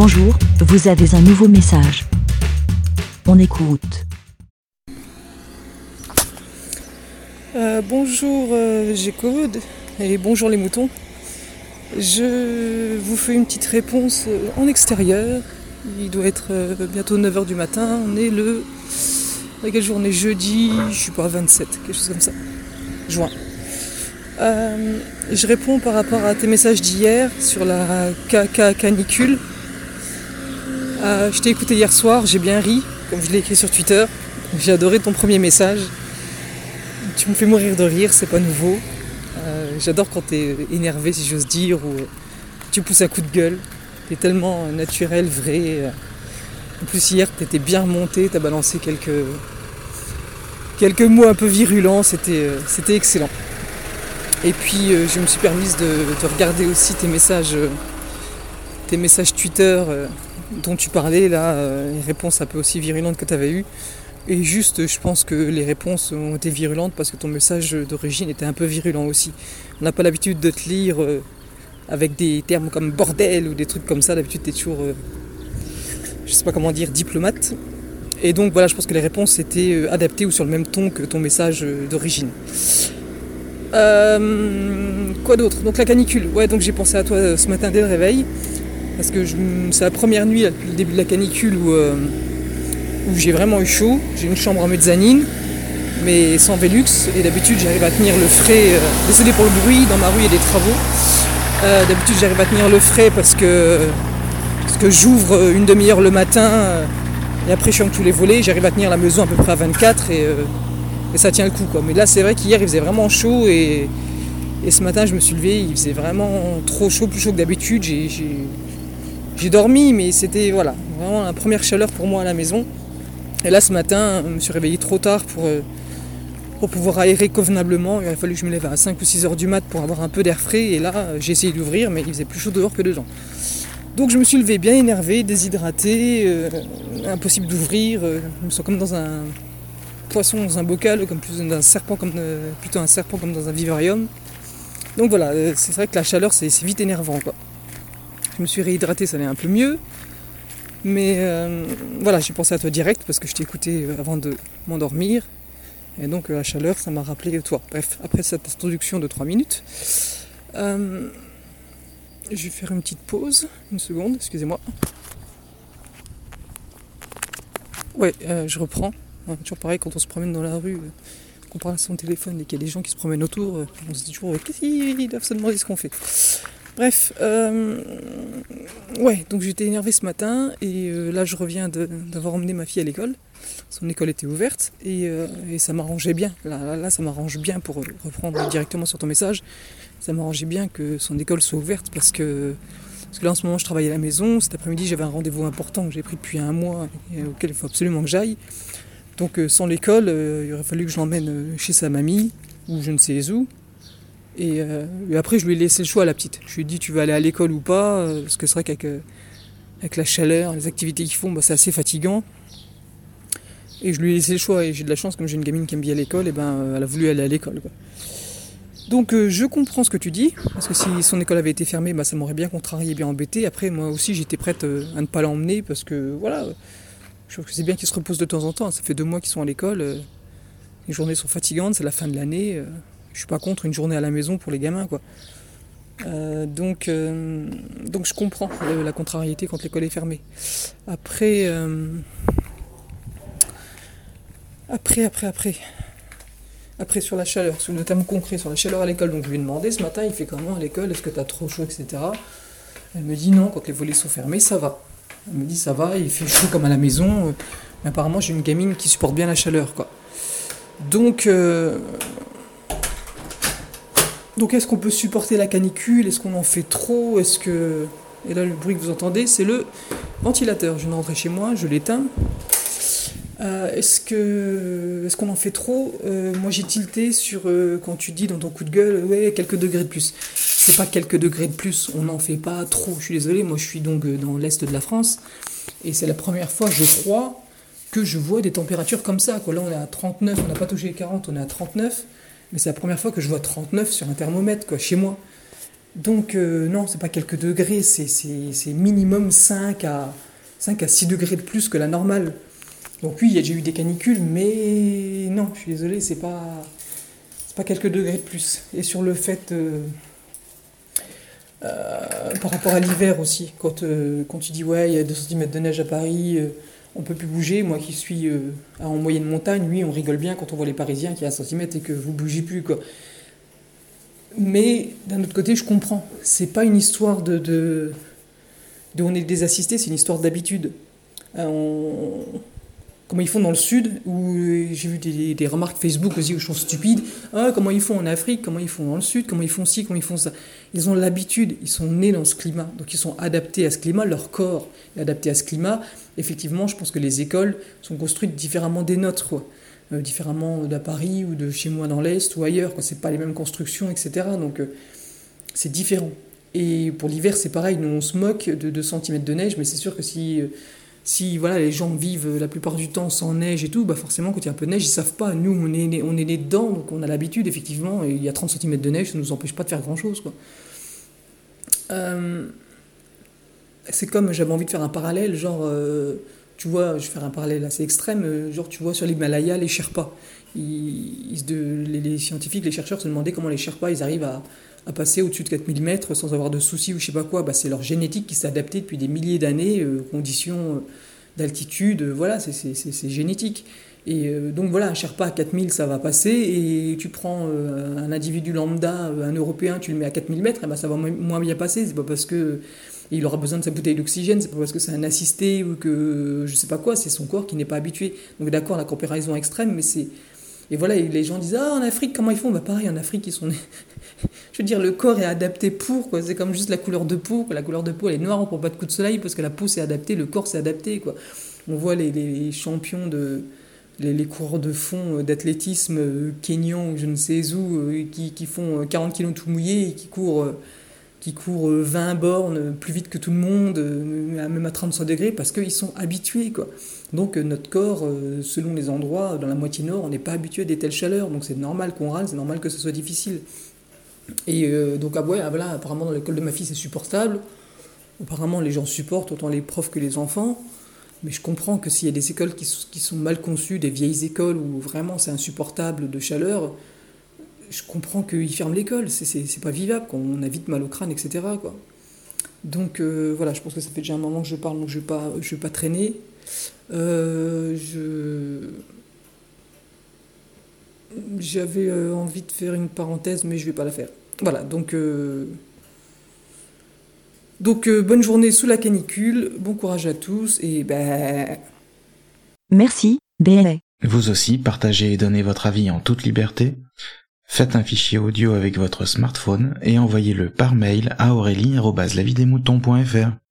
Bonjour, vous avez un nouveau message. On écoute. Euh, bonjour euh, G-Code et bonjour les moutons. Je vous fais une petite réponse euh, en extérieur. Il doit être euh, bientôt 9h du matin. On est le. quelle journée? Jeudi, je suis pas 27, quelque chose comme ça. Juin. Je réponds par rapport à tes messages d'hier sur la canicule. Euh, je t'ai écouté hier soir, j'ai bien ri, comme je l'ai écrit sur Twitter. J'ai adoré ton premier message. Tu me fais mourir de rire, c'est pas nouveau. Euh, J'adore quand t'es énervé, si j'ose dire, ou tu pousses un coup de gueule. T'es tellement naturel, vrai. En plus, hier, t'étais bien remonté, t'as balancé quelques, quelques mots un peu virulents, c'était euh, excellent. Et puis, euh, je me suis permise de, de regarder aussi tes messages, euh, tes messages Twitter euh, dont tu parlais, là, euh, les réponses un peu aussi virulentes que tu avais eues. Et juste, je pense que les réponses ont été virulentes parce que ton message d'origine était un peu virulent aussi. On n'a pas l'habitude de te lire euh, avec des termes comme bordel ou des trucs comme ça. D'habitude, tu es toujours, je sais pas comment dire, diplomate. Et donc voilà, je pense que les réponses étaient adaptées ou sur le même ton que ton message d'origine. Quoi d'autre? Donc la canicule. Ouais, donc j'ai pensé à toi ce matin dès le réveil. Parce que c'est la première nuit depuis le début de la canicule où, euh, où j'ai vraiment eu chaud. J'ai une chambre en mezzanine, mais sans Velux. Et d'habitude, j'arrive à tenir le frais. euh, désolé pour le bruit, dans ma rue, il y a des travaux. Euh, d'habitude, j'arrive à tenir le frais parce que, parce que j'ouvre euh, une demi-heure le matin. et après, je ferme tous les volets. J'arrive à tenir la maison à peu près à 24. Et, ça tient le coup. Mais là, c'est vrai qu'hier, il faisait vraiment chaud. Et, et ce matin, je me suis levé. Il faisait vraiment trop chaud, plus chaud que d'habitude. J'ai, j'ai- dormi, mais c'était voilà, vraiment la première chaleur pour moi à la maison. Et là, ce matin, je me suis réveillé trop tard pour, euh, pour pouvoir aérer convenablement. Il a fallu que je me lève à 5 ou 6 heures du mat pour avoir un peu d'air frais. Et là, euh, j'ai essayé d'ouvrir, mais il faisait plus chaud dehors que dedans. Donc je me suis levé bien énervé, déshydraté, euh, impossible d'ouvrir. je me sens comme dans un poisson dans un bocal, comme plus d'un serpent, comme plutôt un serpent comme dans un vivarium. Donc voilà, c'est vrai que la chaleur c'est vite énervant quoi. Je me suis réhydraté, ça allait un peu mieux. Mais euh, voilà, j'ai pensé à toi direct parce que je t'ai écouté euh, avant de m'endormir. Et donc euh, la chaleur, ça m'a rappelé toi. Bref, après cette introduction de 3 minutes, je vais faire une petite pause, une seconde, excusez-moi. Ouais, je reprends. Ouais, toujours pareil, quand on se promène dans la rue, qu'on parle à son téléphone et qu'il y a des gens qui se promènent autour, on se dit toujours, qu'est-ce qu'ils doivent se demander ce qu'on fait? Bref, euh, ouais, donc j'étais énervé ce matin et euh, là je reviens d'avoir emmené ma fille à l'école. Son école était ouverte et, euh, ça m'arrangeait bien. Là, là, ça m'arrange bien pour reprendre directement sur ton message. Ça m'arrangeait bien que son école soit ouverte parce que, parce que là en ce moment je travaille à la maison. Cet après-midi j'avais un rendez-vous important que j'ai pris depuis un mois et auquel il faut absolument que j'aille. Donc sans l'école, il aurait fallu que je l'emmène chez sa mamie ou je ne sais où. Et, euh, et après, je lui ai laissé le choix à la petite. Je lui ai dit, tu vas aller à l'école ou pas euh, Parce que c'est vrai qu'avec euh, la chaleur, les activités qu'ils font, bah, c'est assez fatigant. Et je lui ai laissé le choix. Et j'ai de la chance, comme j'ai une gamine qui aime bien l'école, et ben, elle a voulu aller à l'école. Donc je comprends ce que tu dis. Parce que si son école avait été fermée, bah, ça m'aurait bien contrarié, bien embêté. Après, moi aussi, j'étais prête à ne pas l'emmener. Parce que voilà, je trouve que c'est bien qu'ils se reposent de temps en temps. Ça fait deux mois qu'ils sont à l'école. les journées sont fatigantes, c'est la fin de l'année. Je suis pas contre une journée à la maison pour les gamins, quoi. Euh, donc, euh, donc je comprends la contrariété quand l'école est fermée. Après, euh, après, après, après, après sur la chaleur, sur le thème concret, sur la chaleur à l'école. Donc je lui ai demandé ce matin, il fait comment à l'école Est-ce que tu as trop chaud, etc. Elle me dit non, quand les volets sont fermés, ça va. Elle me dit ça va, il fait chaud comme à la maison. Mais apparemment, j'ai une gamine qui supporte bien la chaleur, quoi. Donc, donc est-ce qu'on peut supporter la canicule? Est-ce qu'on en fait trop? Est-ce que... Et là, le bruit que vous entendez, c'est le ventilateur. Je viens de chez moi, je l'éteins. Euh, est-ce que est-ce qu'on en fait trop? Euh, Moi, j'ai tilté sur euh, quand tu dis dans ton coup de gueule, ouais, quelques degrés de plus. C'est pas quelques degrés de plus, on n'en fait pas trop. Je suis désolé, moi, je suis donc dans l'est de la France et c'est la première fois, je crois, que je vois des températures comme ça. Là, on est à 39, on n'a pas touché les 40, on est à 39. Mais c'est la première fois que je vois 39 sur un thermomètre, quoi, chez moi. Donc non, c'est pas quelques degrés, c'est minimum 5 à, 5 à 6 degrés de plus que la normale. Donc oui, il y a déjà eu des canicules, mais non, je suis désolé, c'est pas, pas quelques degrés de plus. Et sur le fait, euh, euh, par rapport à l'hiver aussi, quand, euh, quand tu dis ouais, il y a 2 cm de neige à Paris, on peut plus bouger. Moi qui suis en moyenne montagne, oui, on rigole bien quand on voit les Parisiens qui a 1 cm et que vous bougez plus. Mais d'un autre côté, je comprends. C'est pas une histoire de, de, on est des assistés, c'est une histoire d'habitude. On, comment ils font dans le sud, où euh, j'ai vu des, remarques Facebook aussi où je suis stupide. Ah, comment ils font en Afrique, comment ils font dans le sud, comment ils font ci, comment ils font ça. Ils ont l'habitude, ils sont nés dans ce climat, donc ils sont adaptés à ce climat, leur corps est adapté à ce climat. Effectivement, je pense que les écoles sont construites différemment des nôtres. Euh, différemment d'à Paris ou de chez moi dans l'Est ou ailleurs, quoi. C'est pas les mêmes constructions, etc. Donc euh, c'est différent. Et pour l'hiver, c'est pareil, nous on se moque de 2 cm de neige, mais c'est sûr que si si voilà, les gens vivent la plupart du temps sans neige et tout, bah forcément, quand il y a un peu de neige, ils savent pas. Nous, on est nés, on est dedans, donc on a l'habitude, effectivement, et il y a 30 cm de neige, ça ne nous empêche pas de faire grand-chose. Euh, c'est comme, j'avais envie de faire un parallèle, genre, euh, tu vois, je vais faire un parallèle assez extrême, euh, genre, tu vois, sur l'Himalaya, les Sherpas. Les, les, scientifiques, les chercheurs se demandaient comment les Sherpas, ils arrivent à, à passer au-dessus de 4000 mètres sans avoir de soucis ou je sais pas quoi, bah, c'est leur génétique qui s'est adaptée depuis des milliers d'années, euh, conditions euh, d'altitude, euh, voilà, c'est génétique. Et donc voilà, un Sherpa à 4000, ça va passer, et tu prends un individu lambda, un Européen, tu le mets à 4000 mètres, et ben ça va moins bien passer, c'est pas parce que il aura besoin de sa bouteille d'oxygène, c'est pas parce que c'est un assisté ou que je sais pas quoi, c'est son corps qui n'est pas habitué. Donc d'accord, la comparaison extrême, mais c'est et voilà, les gens disent Ah, en Afrique, comment ils font? Bah, pareil, en Afrique, ils sont. Je veux dire, le corps est adapté pour, quoi. C'est comme juste la couleur de peau, La couleur de peau, elle est noire, on prend pas de coup de soleil parce que la peau s'est adaptée, le corps s'est adapté, quoi. On voit les, champions de. Les, coureurs de fond euh, d'athlétisme euh, kenyans ou je ne sais où, euh, qui, font 40 kilos tout mouillés et qui courent qui courent 20 bornes plus vite que tout le monde, même à 35 degrés, parce qu'ils sont habitués. Quoi. Donc notre corps, selon les endroits, dans la moitié nord, on n'est pas habitué à des telles chaleurs, donc c'est normal qu'on râle, c'est normal que ce soit difficile. Et euh, donc ah ouais, ah, voilà, apparemment dans l'école de ma fille c'est supportable, apparemment les gens supportent autant les profs que les enfants, mais je comprends que s'il y a des écoles qui, sont mal conçues, des vieilles écoles où vraiment c'est insupportable de chaleur, je comprends qu'ils ferment l'école, c'est pas vivable, qu'on a vite mal au crâne, etc. Quoi. Donc voilà, je pense que ça fait déjà un moment que je parle, donc je ne vais, vais, pas traîner. Euh. J'avais euh, envie de faire une parenthèse, mais je vais pas la faire. Voilà, donc... Euh, donc bonne journée sous la canicule, bon courage à tous, et ben... Merci, BLA. Vous aussi, partagez et donnez votre avis en toute liberté. Faites un fichier audio avec votre smartphone et envoyez-le par mail à aurélie.lavidemouton.fr.